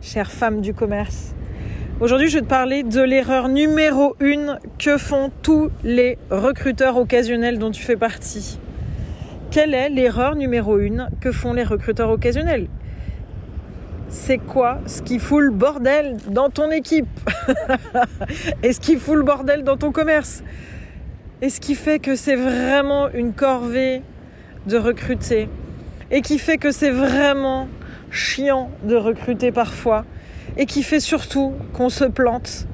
chère femme du commerce. Aujourd'hui, je vais te parler de l'erreur numéro une que font tous les recruteurs occasionnels dont tu fais partie. Quelle est l'erreur numéro une que font les recruteurs occasionnels? C'est quoi ce qui fout le bordel dans ton équipe? Et ce qui fout le bordel dans ton commerce? Et ce qui fait que c'est vraiment une corvée de recruter? Et qui fait que c'est vraiment chiant de recruter parfois et qui fait surtout qu'on se plante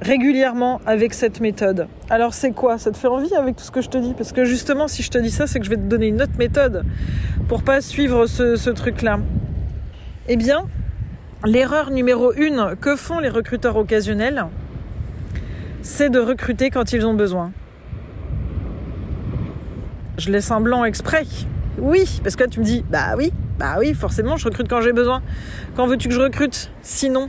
régulièrement avec cette méthode. Alors c'est quoi? Ça te fait envie avec tout ce que je te dis? Parce que justement, si je te dis ça, c'est que je vais te donner une autre méthode pour pas suivre ce, truc-là. Eh bien, l'erreur numéro une que font les recruteurs occasionnels, c'est de recruter quand ils ont besoin. Je laisse un blanc exprès. Oui, parce que tu me dis, bah oui, bah oui, forcément, je recrute quand j'ai besoin. Quand veux-tu que je recrute Sinon?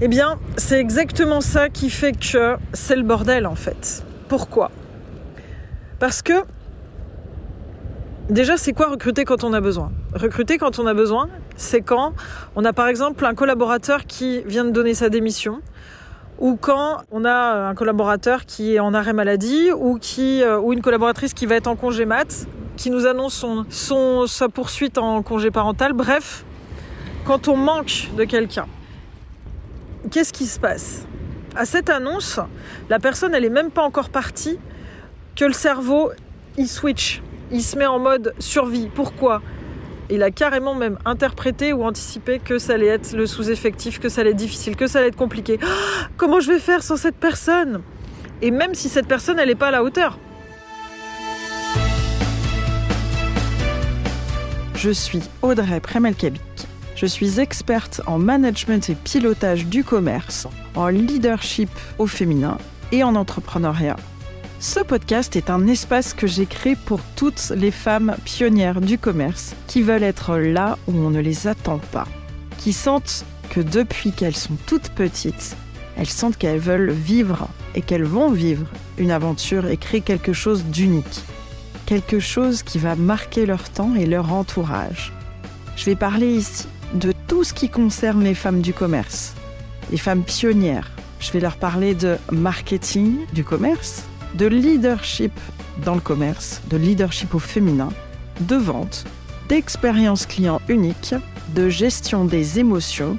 Eh bien, c'est exactement ça qui fait que c'est le bordel en fait. Pourquoi? Parce que déjà, c'est quoi recruter quand on a besoin? Recruter quand on a besoin, c'est quand on a par exemple un collaborateur qui vient de donner sa démission ou quand on a un collaborateur qui est en arrêt maladie ou euh, une collaboratrice qui va être en congé mat qui nous annonce son, sa poursuite en congé parental. Bref, quand on manque de quelqu'un, qu'est-ce qui se passe? À cette annonce, la personne, elle est même pas encore partie, que le cerveau, il switch, il se met en mode survie. Pourquoi? Il a carrément même interprété ou anticipé que ça allait être le sous-effectif, que ça allait être difficile, que ça allait être compliqué. comment je vais faire sans cette personne? Et même si cette personne, elle n'est pas à la hauteur. Je suis Audrey Premelkabik. Je suis experte en management et pilotage du commerce, en leadership au féminin et en entrepreneuriat. Ce podcast est un espace que j'ai créé pour toutes les femmes pionnières du commerce qui veulent être là où on ne les attend pas, qui sentent que depuis qu'elles sont toutes petites, elles sentent qu'elles veulent vivre et qu'elles vont vivre une aventure et créer quelque chose d'unique quelque chose qui va marquer leur temps et leur entourage. Je vais parler ici de tout ce qui concerne les femmes du commerce, les femmes pionnières. Je vais leur parler de marketing du commerce, de leadership dans le commerce, de leadership au féminin, de vente, d'expérience client unique, de gestion des émotions,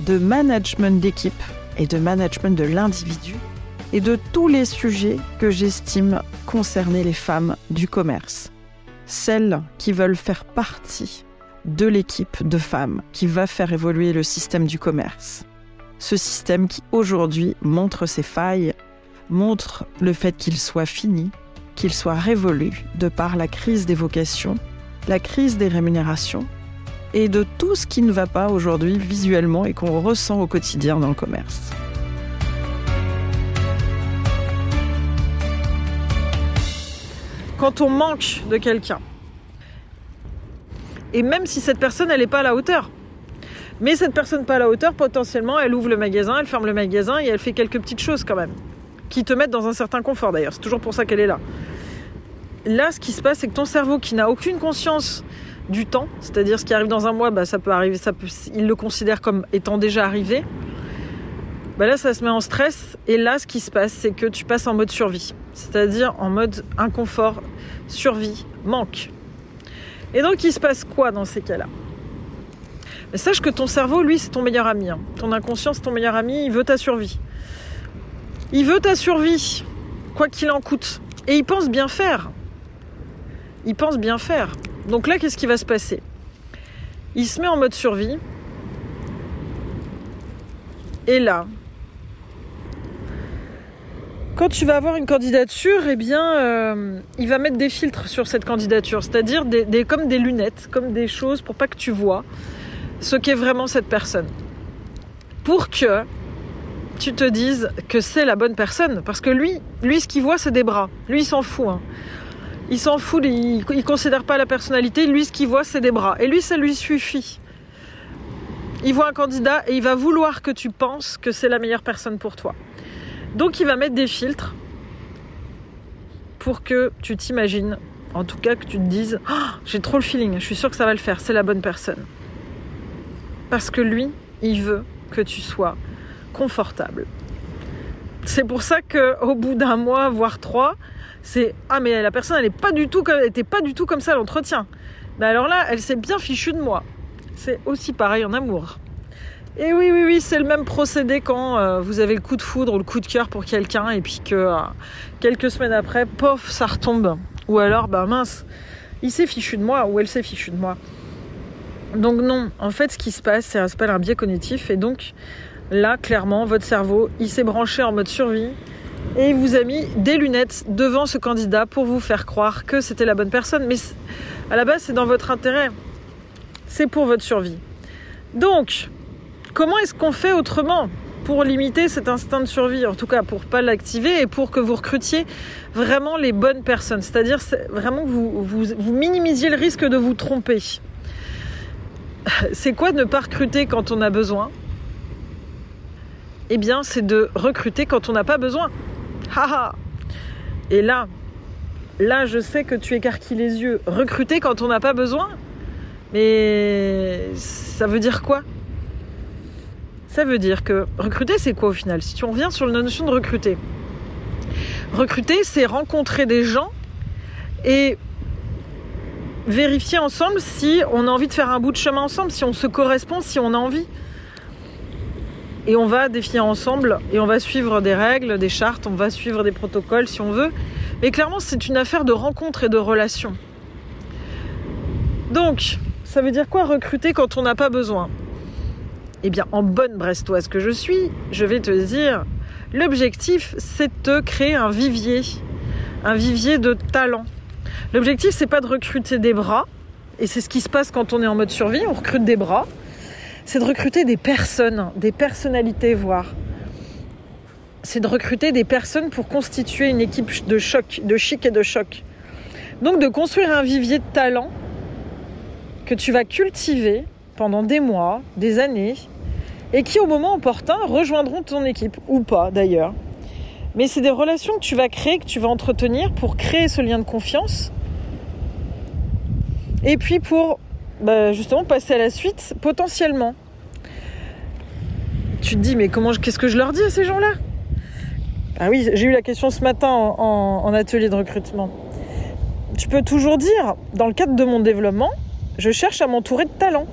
de management d'équipe et de management de l'individu et de tous les sujets que j'estime concerner les femmes du commerce. Celles qui veulent faire partie de l'équipe de femmes qui va faire évoluer le système du commerce. Ce système qui aujourd'hui montre ses failles, montre le fait qu'il soit fini, qu'il soit révolu de par la crise des vocations, la crise des rémunérations et de tout ce qui ne va pas aujourd'hui visuellement et qu'on ressent au quotidien dans le commerce. Quand on manque de quelqu'un. Et même si cette personne, elle n'est pas à la hauteur. Mais cette personne pas à la hauteur, potentiellement, elle ouvre le magasin, elle ferme le magasin et elle fait quelques petites choses quand même. Qui te mettent dans un certain confort d'ailleurs. C'est toujours pour ça qu'elle est là. Là, ce qui se passe, c'est que ton cerveau qui n'a aucune conscience du temps, c'est-à-dire ce qui arrive dans un mois, bah, ça peut arriver, ça peut, il le considère comme étant déjà arrivé. Bah là, ça se met en stress. Et là, ce qui se passe, c'est que tu passes en mode survie. C'est-à-dire en mode inconfort, survie, manque. Et donc il se passe quoi dans ces cas-là? Sache que ton cerveau, lui, c'est ton meilleur ami. Hein. Ton inconscient, c'est ton meilleur ami, il veut ta survie. Il veut ta survie, quoi qu'il en coûte. Et il pense bien faire. Il pense bien faire. Donc là, qu'est-ce qui va se passer? Il se met en mode survie. Et là, quand tu vas avoir une candidature, eh bien, euh, il va mettre des filtres sur cette candidature, c'est-à-dire des, comme des lunettes, comme des choses pour pas que tu vois ce qu'est vraiment cette personne. Pour que tu te dises que c'est la bonne personne. Parce que lui, lui, ce qu'il voit, c'est des bras. Lui, il s'en fout. Hein. Il s'en fout, il, ne considère pas la personnalité. Lui, ce qu'il voit, c'est des bras. Et lui, ça lui suffit. Il voit un candidat et il va vouloir que tu penses que c'est la meilleure personne pour toi. Donc il va mettre des filtres pour que tu t'imagines, en tout cas que tu te dises oh, j'ai trop le feeling, je suis sûr que ça va le faire, c'est la bonne personne. Parce que lui, il veut que tu sois confortable. C'est pour ça qu'au bout d'un mois, voire trois, c'est ah mais la personne elle pas du tout comme pas du tout comme ça à l'entretien. Mais alors là, elle s'est bien fichue de moi. C'est aussi pareil en amour. Et oui, oui, oui, c'est le même procédé quand euh, vous avez le coup de foudre ou le coup de cœur pour quelqu'un et puis que euh, quelques semaines après, pof, ça retombe. Ou alors, bah mince, il s'est fichu de moi ou elle s'est fichue de moi. Donc non, en fait, ce qui se passe, c'est s'appelle un biais cognitif et donc là, clairement, votre cerveau, il s'est branché en mode survie et il vous a mis des lunettes devant ce candidat pour vous faire croire que c'était la bonne personne. Mais à la base, c'est dans votre intérêt. C'est pour votre survie. Donc, comment est-ce qu'on fait autrement pour limiter cet instinct de survie, en tout cas pour pas l'activer et pour que vous recrutiez vraiment les bonnes personnes, c'est-à-dire vraiment que vous, vous, vous minimisiez le risque de vous tromper. C'est quoi ne pas recruter quand on a besoin? Eh bien, c'est de recruter quand on n'a pas besoin. Haha Et là, là, je sais que tu écarquilles les yeux. Recruter quand on n'a pas besoin? Mais ça veut dire quoi? Ça veut dire que recruter, c'est quoi au final Si on revient sur la notion de recruter? Recruter, c'est rencontrer des gens et vérifier ensemble si on a envie de faire un bout de chemin ensemble, si on se correspond, si on a envie et on va défier ensemble et on va suivre des règles, des chartes, on va suivre des protocoles si on veut. Mais clairement, c'est une affaire de rencontre et de relation. Donc, ça veut dire quoi recruter quand on n'a pas besoin? Eh bien, en bonne brestoise que je suis, je vais te dire, l'objectif, c'est de créer un vivier, un vivier de talent. L'objectif, c'est pas de recruter des bras, et c'est ce qui se passe quand on est en mode survie, on recrute des bras c'est de recruter des personnes, des personnalités, voire. C'est de recruter des personnes pour constituer une équipe de choc, de chic et de choc. Donc de construire un vivier de talent que tu vas cultiver pendant des mois, des années, et qui au moment opportun rejoindront ton équipe, ou pas d'ailleurs. Mais c'est des relations que tu vas créer, que tu vas entretenir pour créer ce lien de confiance. Et puis pour bah, justement passer à la suite potentiellement. Tu te dis mais comment qu'est-ce que je leur dis à ces gens-là? Ah oui, j'ai eu la question ce matin en, atelier de recrutement. Tu peux toujours dire, dans le cadre de mon développement, je cherche à m'entourer de talents.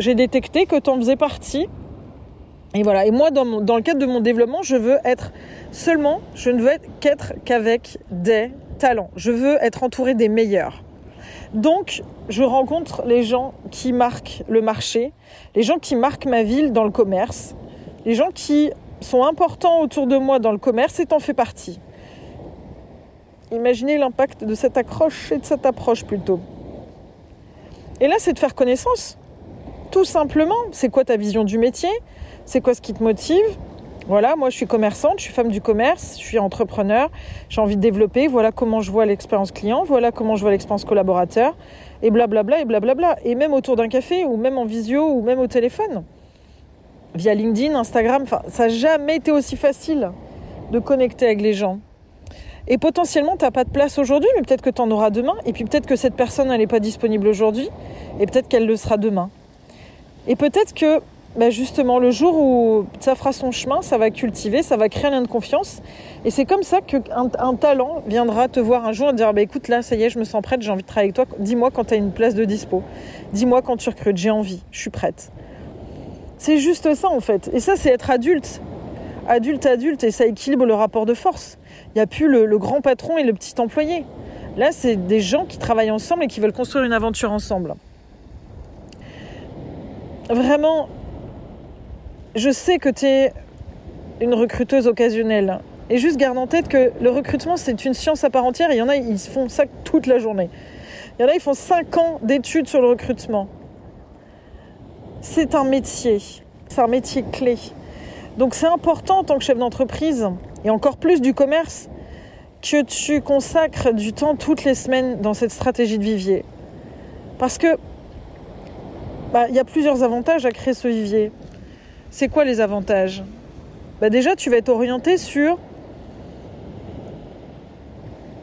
J'ai détecté que tu en faisais partie. Et voilà. Et moi, dans, le cadre de mon développement, je veux être seulement, je ne veux qu'être qu'avec des talents. Je veux être entouré des meilleurs. Donc, je rencontre les gens qui marquent le marché, les gens qui marquent ma ville dans le commerce, les gens qui sont importants autour de moi dans le commerce et t'en fais partie. Imaginez l'impact de cette accroche et de cette approche plutôt. Et là, c'est de faire connaissance. Tout simplement, c'est quoi ta vision du métier? C'est quoi ce qui te motive? Voilà, moi je suis commerçante, je suis femme du commerce, je suis entrepreneur, j'ai envie de développer, voilà comment je vois l'expérience client, voilà comment je vois l'expérience collaborateur, et blablabla, et blablabla. Et même autour d'un café, ou même en visio, ou même au téléphone. Via LinkedIn, Instagram, ça n'a jamais été aussi facile de connecter avec les gens. Et potentiellement, tu n'as pas de place aujourd'hui, mais peut-être que tu en auras demain. Et puis peut-être que cette personne, n'est pas disponible aujourd'hui, et peut-être qu'elle le sera demain. Et peut-être que bah, justement, le jour où ça fera son chemin, ça va cultiver, ça va créer un lien de confiance. Et c'est comme ça qu'un un talent viendra te voir un jour et dire bah, écoute, là, ça y est, je me sens prête, j'ai envie de travailler avec toi. Dis-moi quand tu as une place de dispo. Dis-moi quand tu recrutes, j'ai envie, je suis prête. C'est juste ça en fait. Et ça, c'est être adulte. Adulte, adulte, et ça équilibre le rapport de force. Il n'y a plus le grand patron et le petit employé. Là, c'est des gens qui travaillent ensemble et qui veulent construire une aventure ensemble. Vraiment, je sais que tu es une recruteuse occasionnelle. Et juste garde en tête que le recrutement, c'est une science à part entière. il y en a, ils font ça toute la journée. Il y en a, ils font 5 ans d'études sur le recrutement. C'est un métier. C'est un métier clé. Donc c'est important en tant que chef d'entreprise, et encore plus du commerce, que tu consacres du temps toutes les semaines dans cette stratégie de vivier. Parce que bah, il y a plusieurs avantages à créer ce vivier. C'est quoi les avantages? Bah Déjà, tu vas être orienté sur,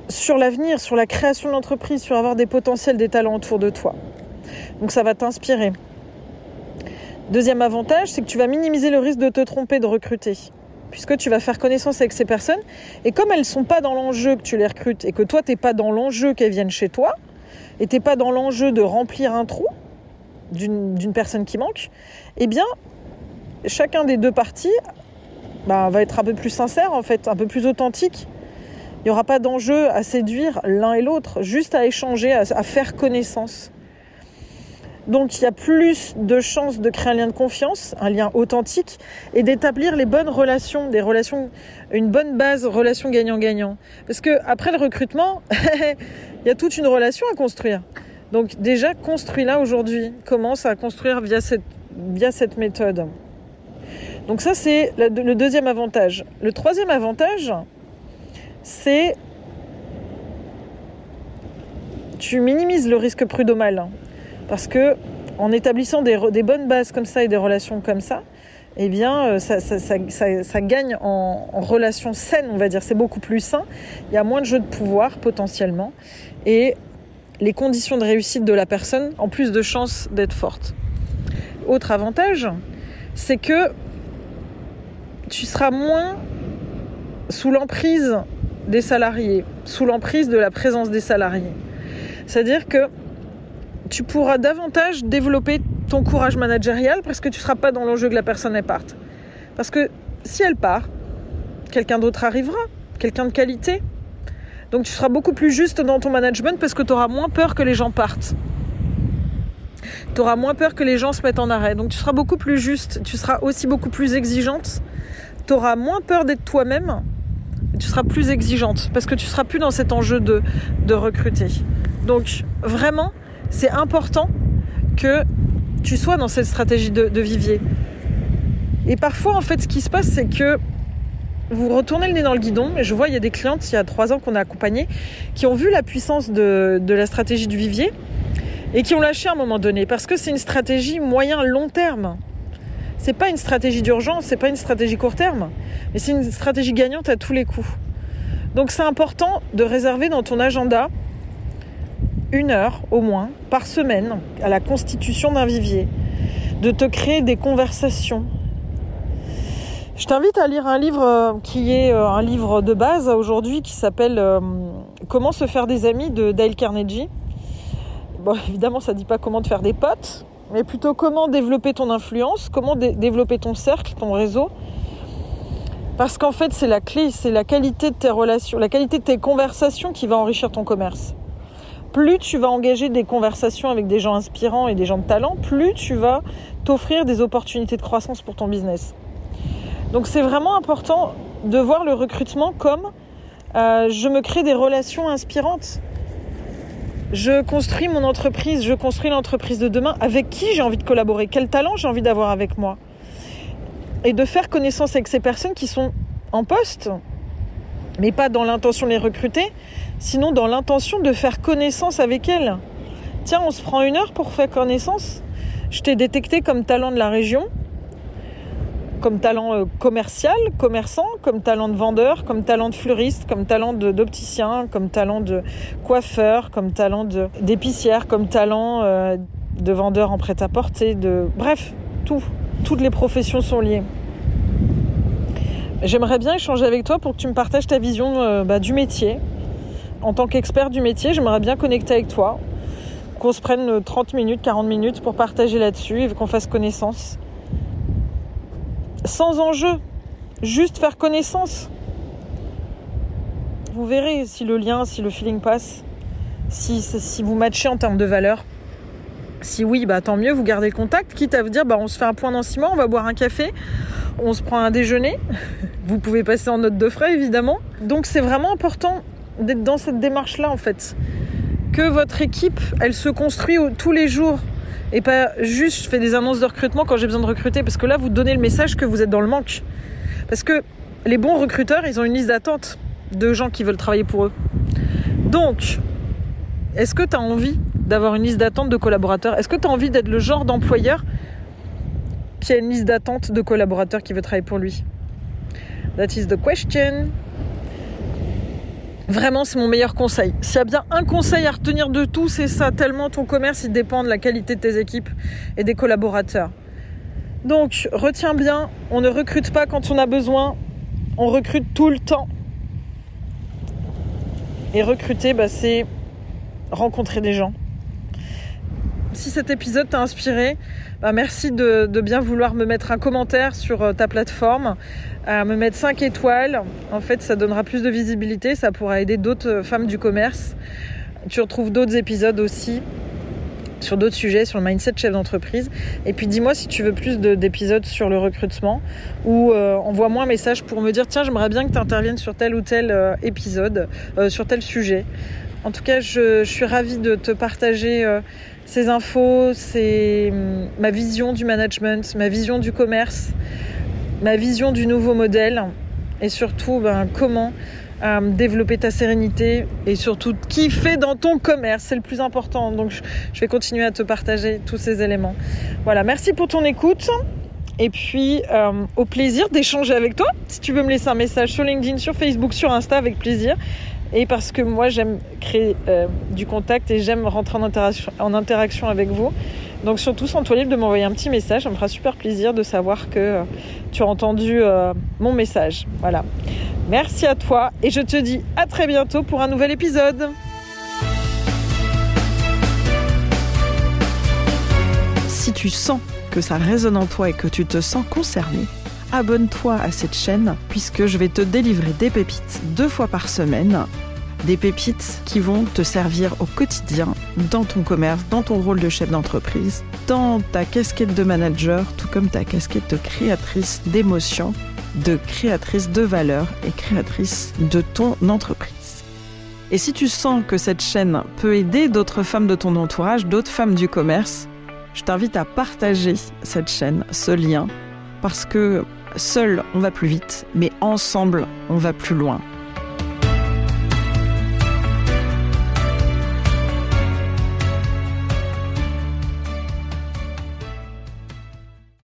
sur l'avenir, sur la création de l'entreprise, sur avoir des potentiels, des talents autour de toi. Donc ça va t'inspirer. Deuxième avantage, c'est que tu vas minimiser le risque de te tromper de recruter. Puisque tu vas faire connaissance avec ces personnes. Et comme elles ne sont pas dans l'enjeu que tu les recrutes et que toi, tu n'es pas dans l'enjeu qu'elles viennent chez toi, et tu n'es pas dans l'enjeu de remplir un trou d'une personne qui manque, eh bien, chacun des deux parties bah, va être un peu plus sincère, en fait, un peu plus authentique. Il n'y aura pas d'enjeu à séduire l'un et l'autre, juste à échanger, à faire connaissance. Donc il y a plus de chances de créer un lien de confiance, un lien authentique et d'établir les bonnes relations, des relations, une bonne base relation gagnant-gagnant. Parce que après le recrutement, il y a toute une relation à construire. Donc déjà construis-la aujourd'hui. Commence à construire via cette, méthode? Donc ça c'est le deuxième avantage. Le troisième avantage, c'est tu minimises le risque prud'homal. Parce que en établissant des, bonnes bases comme ça et des relations comme ça, eh bien, euh, ça, gagne en, en relations saines, on va dire. C'est beaucoup plus sain. Il y a moins de jeux de pouvoir potentiellement. Et les conditions de réussite de la personne ont plus de chances d'être fortes. Autre avantage, c'est que tu seras moins sous l'emprise des salariés, sous l'emprise de la présence des salariés. C'est-à-dire que tu pourras davantage développer ton courage managérial parce que tu ne seras pas dans l'enjeu que la personne elle parte. Parce que si elle part, quelqu'un d'autre arrivera, quelqu'un de qualité. Donc tu seras beaucoup plus juste dans ton management parce que tu auras moins peur que les gens partent. Tu auras moins peur que les gens se mettent en arrêt. Donc tu seras beaucoup plus juste, tu seras aussi beaucoup plus exigeante. Tu auras moins peur d'être toi-même. Tu seras plus exigeante parce que tu seras plus dans cet enjeu de, de recruter. Donc vraiment, c'est important que tu sois dans cette stratégie de, vivier. Et parfois, en fait, ce qui se passe, c'est que vous retournez le nez dans le guidon. Et je vois, il y a des clientes, il y a trois ans qu'on a accompagné, qui ont vu la puissance de, la stratégie du vivier et qui ont lâché à un moment donné. Parce que c'est une stratégie moyen-long terme. C'est pas une stratégie d'urgence, c'est pas une stratégie court terme, mais c'est une stratégie gagnante à tous les coups. Donc c'est important de réserver dans ton agenda une heure au moins par semaine à la constitution d'un vivier, de te créer des conversations. Je t'invite à lire un livre euh, qui est euh, un livre de base aujourd'hui qui s'appelle euh, Comment se faire des amis de Dale Carnegie. Bon, évidemment, ça ne dit pas comment te faire des potes, mais plutôt comment développer ton influence, comment développer ton cercle, ton réseau. Parce qu'en fait, c'est la clé, c'est la qualité de tes relations, la qualité de tes conversations qui va enrichir ton commerce plus tu vas engager des conversations avec des gens inspirants et des gens de talent, plus tu vas t'offrir des opportunités de croissance pour ton business. Donc c'est vraiment important de voir le recrutement comme euh, je me crée des relations inspirantes. Je construis mon entreprise, je construis l'entreprise de demain. Avec qui j'ai envie de collaborer? Quel talent j'ai envie d'avoir avec moi? Et de faire connaissance avec ces personnes qui sont en poste, mais pas dans l'intention de les recruter, sinon dans l'intention de faire connaissance avec elles. Tiens, on se prend une heure pour faire connaissance. Je t'ai détecté comme talent de la région, comme talent euh, commercial, commerçant, comme talent de vendeur, comme talent de fleuriste, comme talent d'opticien, comme talent de coiffeur, comme talent d'épicière, comme talent euh, de vendeur en prêt-à-porter, de bref, tout. Toutes les professions sont liées. J'aimerais bien échanger avec toi pour que tu me partages ta vision euh, bah, du métier. En tant qu'expert du métier, j'aimerais bien connecter avec toi, qu'on se prenne 30 euh, minutes, 40 minutes pour partager là-dessus et qu'on fasse connaissance. Sans enjeu, juste faire connaissance. Vous verrez si le lien, si le feeling passe, si, si vous matchez en termes de valeur. Si oui, bah tant mieux, vous gardez le contact, quitte à vous dire bah on se fait un point dans on va boire un café, on se prend un déjeuner. Vous pouvez passer en note de frais évidemment. Donc c'est vraiment important d'être dans cette démarche-là en fait. Que votre équipe, elle se construit tous les jours et pas juste je fais des annonces de recrutement quand j'ai besoin de recruter parce que là vous donnez le message que vous êtes dans le manque. Parce que les bons recruteurs, ils ont une liste d'attente de gens qui veulent travailler pour eux. Donc, est-ce que tu as envie d'avoir une liste d'attente de collaborateurs? Est-ce que tu as envie d'être le genre d'employeur qui a une liste d'attente de collaborateurs qui veut travailler pour lui? That is the question. Vraiment, c'est mon meilleur conseil. S'il y a bien un conseil à retenir de tout, c'est ça. Tellement ton commerce, il dépend de la qualité de tes équipes et des collaborateurs. Donc, retiens bien, on ne recrute pas quand on a besoin, on recrute tout le temps. Et recruter, bah, c'est rencontrer des gens. Si cet épisode t'a inspiré, bah, merci de, bien vouloir me mettre un commentaire sur euh, ta plateforme, à me mettre 5 étoiles. En fait, ça donnera plus de visibilité, ça pourra aider d'autres euh, femmes du commerce. Tu retrouves d'autres épisodes aussi sur d'autres sujets, sur le mindset chef d'entreprise. Et puis dis-moi si tu veux plus d'épisodes sur le recrutement ou euh, envoie-moi un message pour me dire tiens j'aimerais bien que tu interviennes sur tel ou tel euh, épisode, euh, sur tel sujet. En tout cas, je, suis ravie de te partager ces infos, c'est hum, ma vision du management, ma vision du commerce, ma vision du nouveau modèle et surtout ben, comment à développer ta sérénité et surtout kiffer dans ton commerce. C'est le plus important. Donc, je vais continuer à te partager tous ces éléments. Voilà, merci pour ton écoute. Et puis, euh, au plaisir d'échanger avec toi. Si tu veux me laisser un message sur LinkedIn, sur Facebook, sur Insta, avec plaisir. Et parce que moi, j'aime créer euh, du contact et j'aime rentrer en interaction, en interaction avec vous. Donc surtout, sens-toi libre de m'envoyer un petit message. Ça me fera super plaisir de savoir que euh, tu as entendu mon message. Voilà. Merci à toi et je te dis à très bientôt pour un nouvel épisode. Si tu sens que ça résonne en toi et que tu te sens concerné, abonne-toi à cette chaîne puisque je vais te délivrer des pépites deux fois par semaine. Des pépites qui vont te servir au quotidien, dans ton commerce, dans ton rôle de chef d'entreprise, dans ta casquette de manager, tout comme ta casquette de créatrice d'émotions de créatrice de valeur et créatrice de ton entreprise. Et si tu sens que cette chaîne peut aider d'autres femmes de ton entourage, d'autres femmes du commerce, je t'invite à partager cette chaîne, ce lien, parce que seul on va plus vite, mais ensemble on va plus loin.